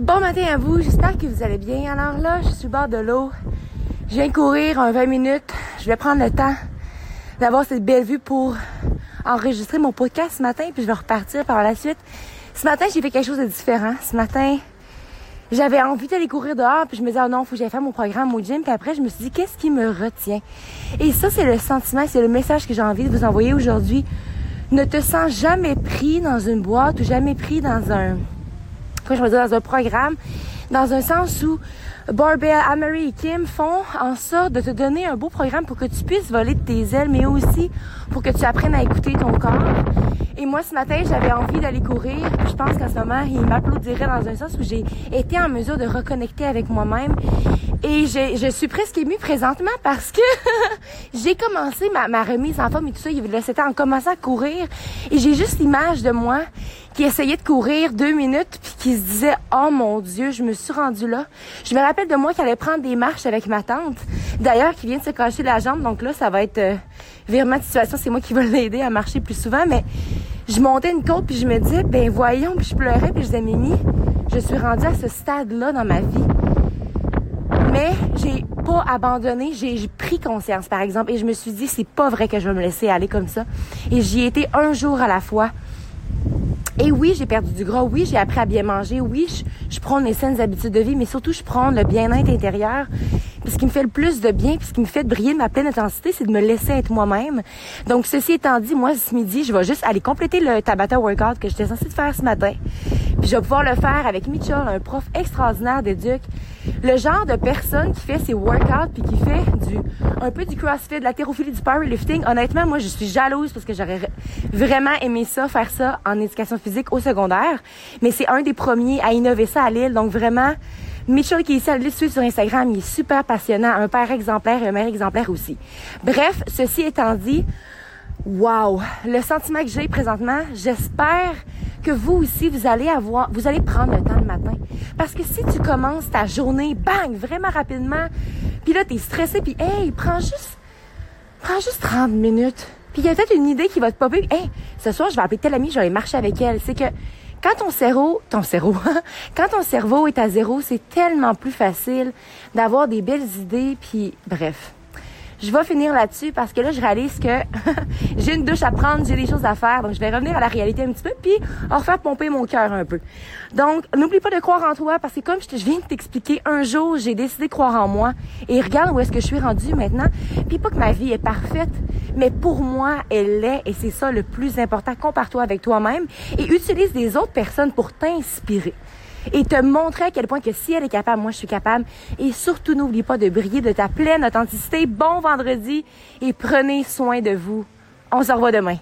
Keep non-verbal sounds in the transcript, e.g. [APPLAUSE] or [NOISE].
Bon matin à vous, j'espère que vous allez bien. Alors là, je suis au bord de l'eau. Je viens courir un 20 minutes. Je vais prendre le temps d'avoir cette belle vue pour enregistrer mon podcast ce matin, puis je vais repartir par la suite. Ce matin, j'ai fait quelque chose de différent. Ce matin, j'avais envie d'aller courir dehors, puis je me disais, oh non, faut que j'aille faire mon programme au gym. Puis après, je me suis dit, qu'est-ce qui me retient? Et ça, c'est le sentiment, c'est le message que j'ai envie de vous envoyer aujourd'hui. Ne te sens jamais pris dans une boîte ou jamais pris dans un, je veux dire, dans un programme, dans un sens où Barbell, Amory et Kim font en sorte de te donner un beau programme pour que tu puisses voler de tes ailes, mais aussi pour que tu apprennes à écouter ton corps. Et moi, ce matin, j'avais envie d'aller courir. je pense qu'en ce moment, il m'applaudirait dans un sens où j'ai été en mesure de reconnecter avec moi-même. Et je suis presque émue présentement parce que [LAUGHS] j'ai commencé ma, remise en forme et tout ça. C'était en commençant à courir. Et j'ai juste l'image de moi qui essayait de courir deux minutes puis qui se disait oh mon dieu je me suis rendue là je me rappelle de moi qui allait prendre des marches avec ma tante d'ailleurs qui vient de se cacher la jambe donc là ça va être euh, virement de situation c'est moi qui vais l'aider à marcher plus souvent mais je montais une côte puis je me disais ben voyons puis je pleurais puis je disais Mimi je suis rendue à ce stade là dans ma vie mais j'ai pas abandonné, j'ai pris conscience par exemple et je me suis dit c'est pas vrai que je vais me laisser aller comme ça et j'y étais un jour à la fois et oui, j'ai perdu du gras. Oui, j'ai appris à bien manger. Oui, je, je prends mes saines habitudes de vie, mais surtout, je prends le bien-être intérieur. Puis ce qui me fait le plus de bien, puis ce qui me fait briller ma pleine intensité, c'est de me laisser être moi-même. Donc, ceci étant dit, moi, ce midi, je vais juste aller compléter le Tabata workout que j'étais censée faire ce matin. Puis je vais pouvoir le faire avec Mitchell, un prof extraordinaire d'éduc. Le genre de personne qui fait ses workouts puis qui fait du un peu du crossfit, de la thérophilie, du powerlifting. Honnêtement, moi, je suis jalouse parce que j'aurais vraiment aimé ça, faire ça en éducation physique au secondaire. Mais c'est un des premiers à innover ça à Lille. Donc vraiment, Mitchell qui est ici, à le suivre sur Instagram, il est super passionnant, un père exemplaire et un mère exemplaire aussi. Bref, ceci étant dit, wow, le sentiment que j'ai présentement, j'espère que vous aussi, vous allez avoir, vous allez prendre le temps le matin. Parce que si tu commences ta journée, bang, vraiment rapidement, puis là, t'es stressé, puis hey, prends juste, prends juste 30 minutes. Puis il y a peut-être une idée qui va te popper. Hey, ce soir, je vais appeler telle amie, je vais aller marcher avec elle. C'est que quand ton cerveau, ton cerveau, [LAUGHS] quand ton cerveau est à zéro, c'est tellement plus facile d'avoir des belles idées, puis bref je vais finir là-dessus parce que là, je réalise que [LAUGHS] j'ai une douche à prendre, j'ai des choses à faire. Donc, je vais revenir à la réalité un petit peu, puis en refaire pomper mon cœur un peu. Donc, n'oublie pas de croire en toi parce que comme je, te, viens de t'expliquer, un jour, j'ai décidé de croire en moi. Et regarde où est-ce que je suis rendue maintenant. Puis pas que ma vie est parfaite, mais pour moi, elle l'est. Et c'est ça le plus important. Compare-toi avec toi-même et utilise des autres personnes pour t'inspirer et te montrer à quel point que si elle est capable, moi je suis capable. Et surtout, n'oublie pas de briller de ta pleine authenticité. Bon vendredi et prenez soin de vous. On se revoit demain.